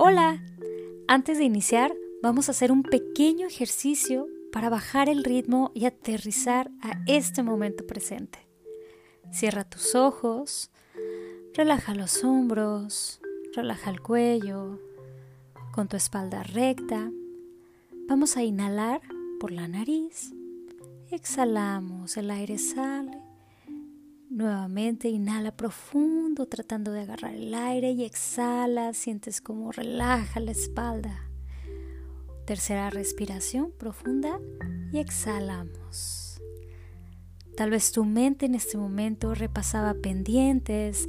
Hola, antes de iniciar vamos a hacer un pequeño ejercicio para bajar el ritmo y aterrizar a este momento presente. Cierra tus ojos, relaja los hombros, relaja el cuello, con tu espalda recta. Vamos a inhalar por la nariz. Exhalamos, el aire sale Nuevamente inhala profundo tratando de agarrar el aire y exhala, sientes como relaja la espalda. Tercera respiración profunda y exhalamos. Tal vez tu mente en este momento repasaba pendientes,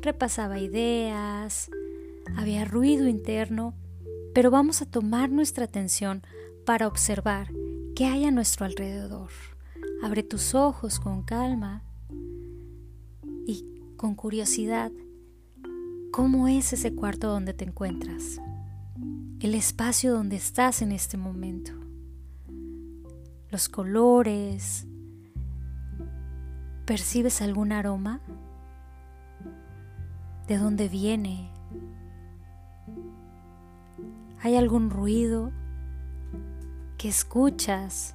repasaba ideas, había ruido interno, pero vamos a tomar nuestra atención para observar qué hay a nuestro alrededor. Abre tus ojos con calma y con curiosidad cómo es ese cuarto donde te encuentras, el espacio donde estás en este momento, los colores, ¿percibes algún aroma? ¿De dónde viene? ¿Hay algún ruido que escuchas?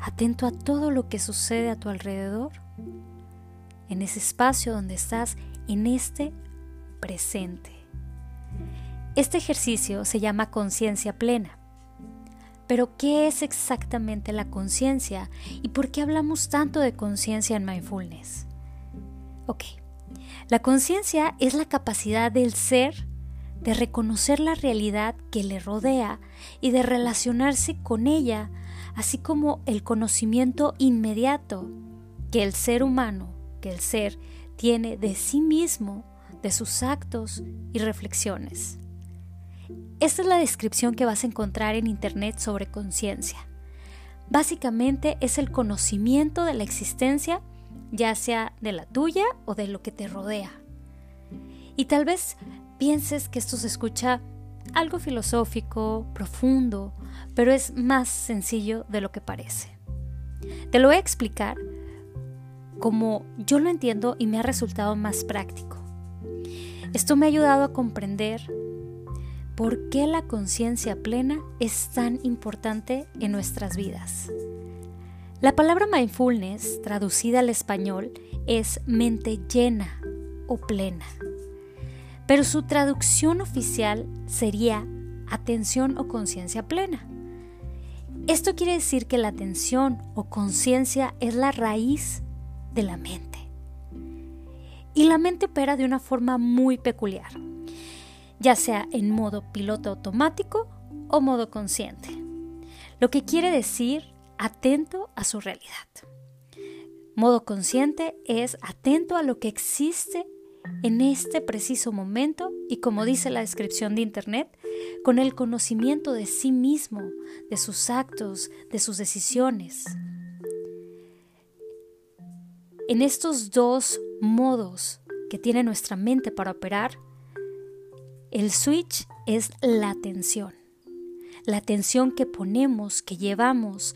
Atento a todo lo que sucede a tu alrededor en ese espacio donde estás en este presente. Este ejercicio se llama conciencia plena. Pero ¿qué es exactamente la conciencia y por qué hablamos tanto de conciencia en mindfulness? Ok, la conciencia es la capacidad del ser de reconocer la realidad que le rodea y de relacionarse con ella, así como el conocimiento inmediato que el ser humano que el ser tiene de sí mismo, de sus actos y reflexiones. Esta es la descripción que vas a encontrar en Internet sobre conciencia. Básicamente es el conocimiento de la existencia, ya sea de la tuya o de lo que te rodea. Y tal vez pienses que esto se escucha algo filosófico, profundo, pero es más sencillo de lo que parece. Te lo voy a explicar como yo lo entiendo y me ha resultado más práctico. Esto me ha ayudado a comprender por qué la conciencia plena es tan importante en nuestras vidas. La palabra mindfulness, traducida al español, es mente llena o plena, pero su traducción oficial sería atención o conciencia plena. Esto quiere decir que la atención o conciencia es la raíz de la mente. Y la mente opera de una forma muy peculiar, ya sea en modo piloto automático o modo consciente, lo que quiere decir atento a su realidad. Modo consciente es atento a lo que existe en este preciso momento y como dice la descripción de Internet, con el conocimiento de sí mismo, de sus actos, de sus decisiones, en estos dos modos que tiene nuestra mente para operar, el switch es la atención. La atención que ponemos, que llevamos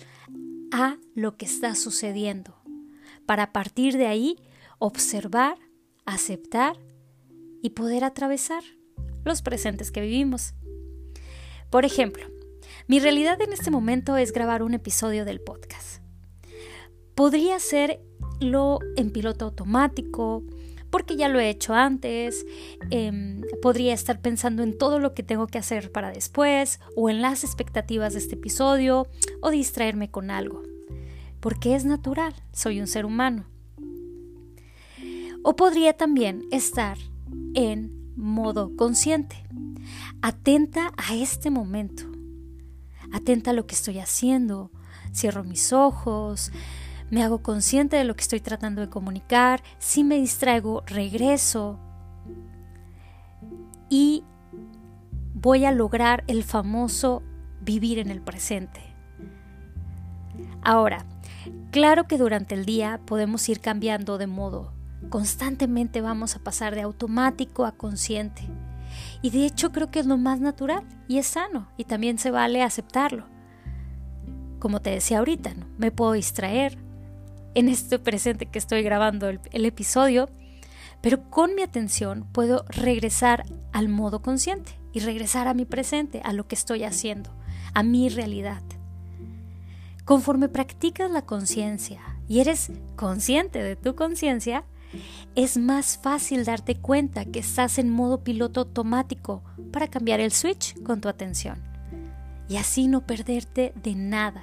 a lo que está sucediendo. Para partir de ahí observar, aceptar y poder atravesar los presentes que vivimos. Por ejemplo, mi realidad en este momento es grabar un episodio del podcast. Podría ser lo en piloto automático, porque ya lo he hecho antes, em, podría estar pensando en todo lo que tengo que hacer para después, o en las expectativas de este episodio, o distraerme con algo, porque es natural, soy un ser humano. O podría también estar en modo consciente, atenta a este momento, atenta a lo que estoy haciendo, cierro mis ojos, me hago consciente de lo que estoy tratando de comunicar, si me distraigo, regreso y voy a lograr el famoso vivir en el presente. Ahora, claro que durante el día podemos ir cambiando de modo. Constantemente vamos a pasar de automático a consciente. Y de hecho creo que es lo más natural y es sano y también se vale aceptarlo. Como te decía ahorita, ¿no? me puedo distraer, en este presente que estoy grabando el, episodio, Pero con mi atención puedo regresar al modo consciente y regresar a mi presente, a lo que estoy haciendo, a mi realidad. Conforme practicas la conciencia y eres consciente de tu conciencia, es más fácil darte cuenta que estás en modo piloto automático para cambiar el switch con tu atención y así no perderte de nada.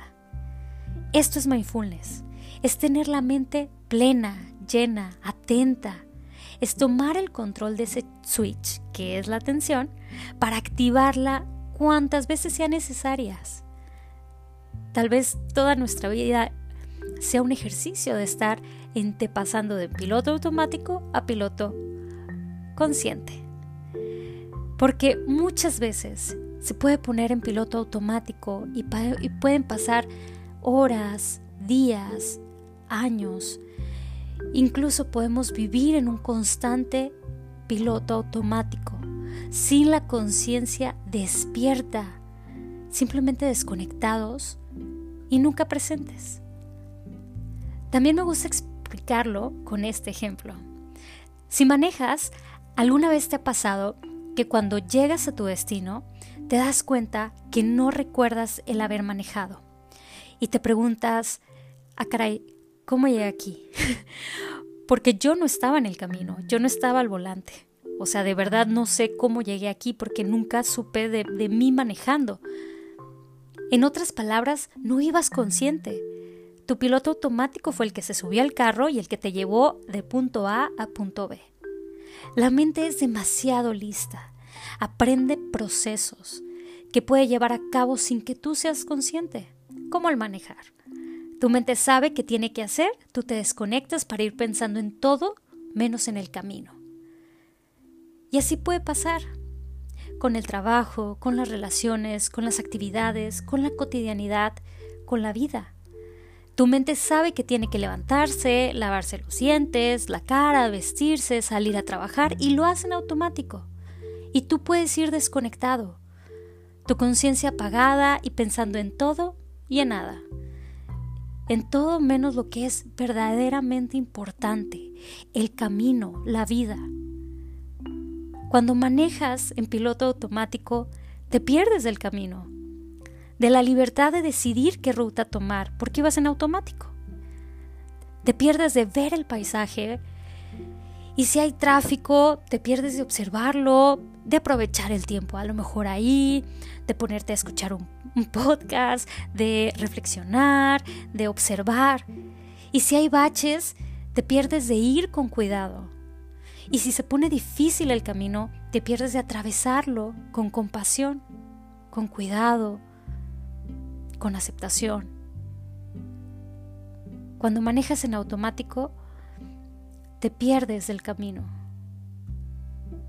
Esto es mindfulness, es tener la mente plena, llena, atenta, es tomar el control de ese switch, que es la atención, para activarla cuantas veces sean necesarias. Tal vez toda nuestra vida sea un ejercicio de estar pasando de piloto automático a piloto consciente. Porque muchas veces se puede poner en piloto automático y, y pueden pasar horas, días, años. Incluso podemos vivir en un constante piloto automático, sin la conciencia despierta, simplemente desconectados y nunca presentes. También me gusta explicarlo con este ejemplo. Si manejas, ¿alguna vez te ha pasado que cuando llegas a tu destino te das cuenta que no recuerdas el haber manejado? Y te preguntas, ah caray, ¿cómo llegué aquí? porque yo no estaba en el camino, yo no estaba al volante. O sea, de verdad no sé cómo llegué aquí porque nunca supe de, mí manejando. En otras palabras, no ibas consciente. Tu piloto automático fue el que se subió al carro y el que te llevó de punto A a punto B. La mente es demasiado lista. Aprende procesos que puede llevar a cabo sin que tú seas consciente, como el manejar. Tu mente sabe qué tiene que hacer, tú te desconectas para ir pensando en todo menos en el camino. Y así puede pasar con el trabajo, con las relaciones, con las actividades, con la cotidianidad, con la vida. Tu mente sabe que tiene que levantarse, lavarse los dientes, la cara, vestirse, salir a trabajar y lo hace en automático. Y tú puedes ir desconectado, tu conciencia apagada y pensando en todo y en nada. En todo menos lo que es verdaderamente importante, el camino, la vida. Cuando manejas en piloto automático, te pierdes del camino de la libertad de decidir qué ruta tomar, porque ibas en automático. Te pierdes de ver el paisaje y si hay tráfico, te pierdes de observarlo, de aprovechar el tiempo a lo mejor ahí, de ponerte a escuchar un, un podcast, de reflexionar, de observar. Y si hay baches, te pierdes de ir con cuidado. Y si se pone difícil el camino, te pierdes de atravesarlo con compasión, con cuidado, con aceptación. Cuando manejas en automático, te pierdes del camino.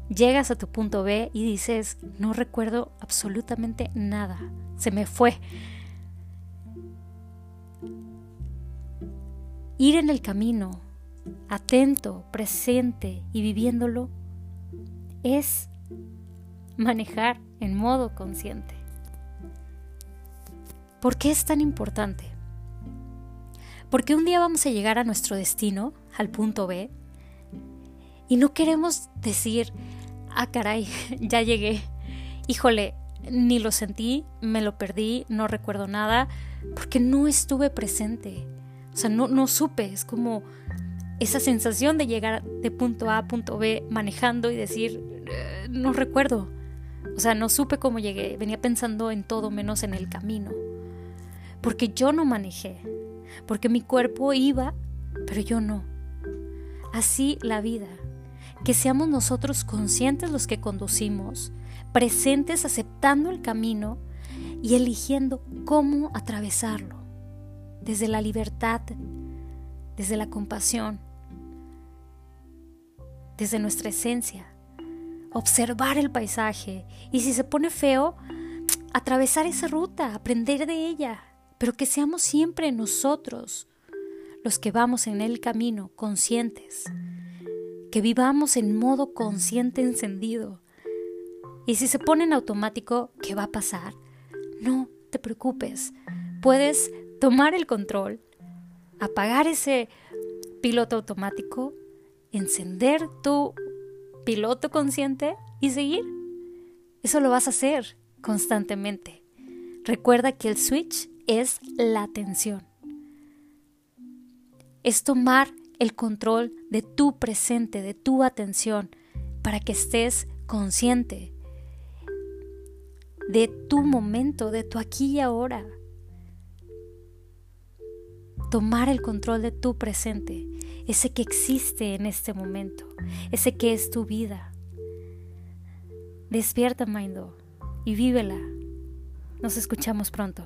Llegas a tu punto B y dices, no recuerdo absolutamente nada, se me fue. Ir en el camino, atento, presente y viviéndolo, es manejar en modo consciente. ¿Por qué es tan importante? Porque un día vamos a llegar a nuestro destino, al punto B, y no queremos decir, ah, caray, ya llegué. Híjole, ni lo sentí, me lo perdí, no recuerdo nada, porque no estuve presente. O sea, no, no supe, es como esa sensación de llegar de punto A a punto B manejando y decir, eh, no recuerdo. O sea, no supe cómo llegué, venía pensando en todo menos en el camino porque yo no manejé, porque mi cuerpo iba, pero yo no. Así la vida, que seamos nosotros conscientes los que conducimos, presentes aceptando el camino y eligiendo cómo atravesarlo, desde la libertad, desde la compasión, desde nuestra esencia, observar el paisaje. Y si se pone feo, atravesar esa ruta, aprender de ella, pero que seamos siempre nosotros los que vamos en el camino conscientes, que vivamos en modo consciente encendido. Y si se pone en automático, ¿qué va a pasar? No te preocupes, puedes tomar el control, apagar ese piloto automático encender tu piloto consciente y seguir. Eso lo vas a hacer constantemente. Recuerda que el switch es la atención. Es tomar el control de tu presente, de tu atención, para que estés consciente de tu momento, de tu aquí y ahora. Tomar el control de tu presente, ese que existe en este momento, ese que es tu vida. Despierta, Mindo, y vívela. Nos escuchamos pronto.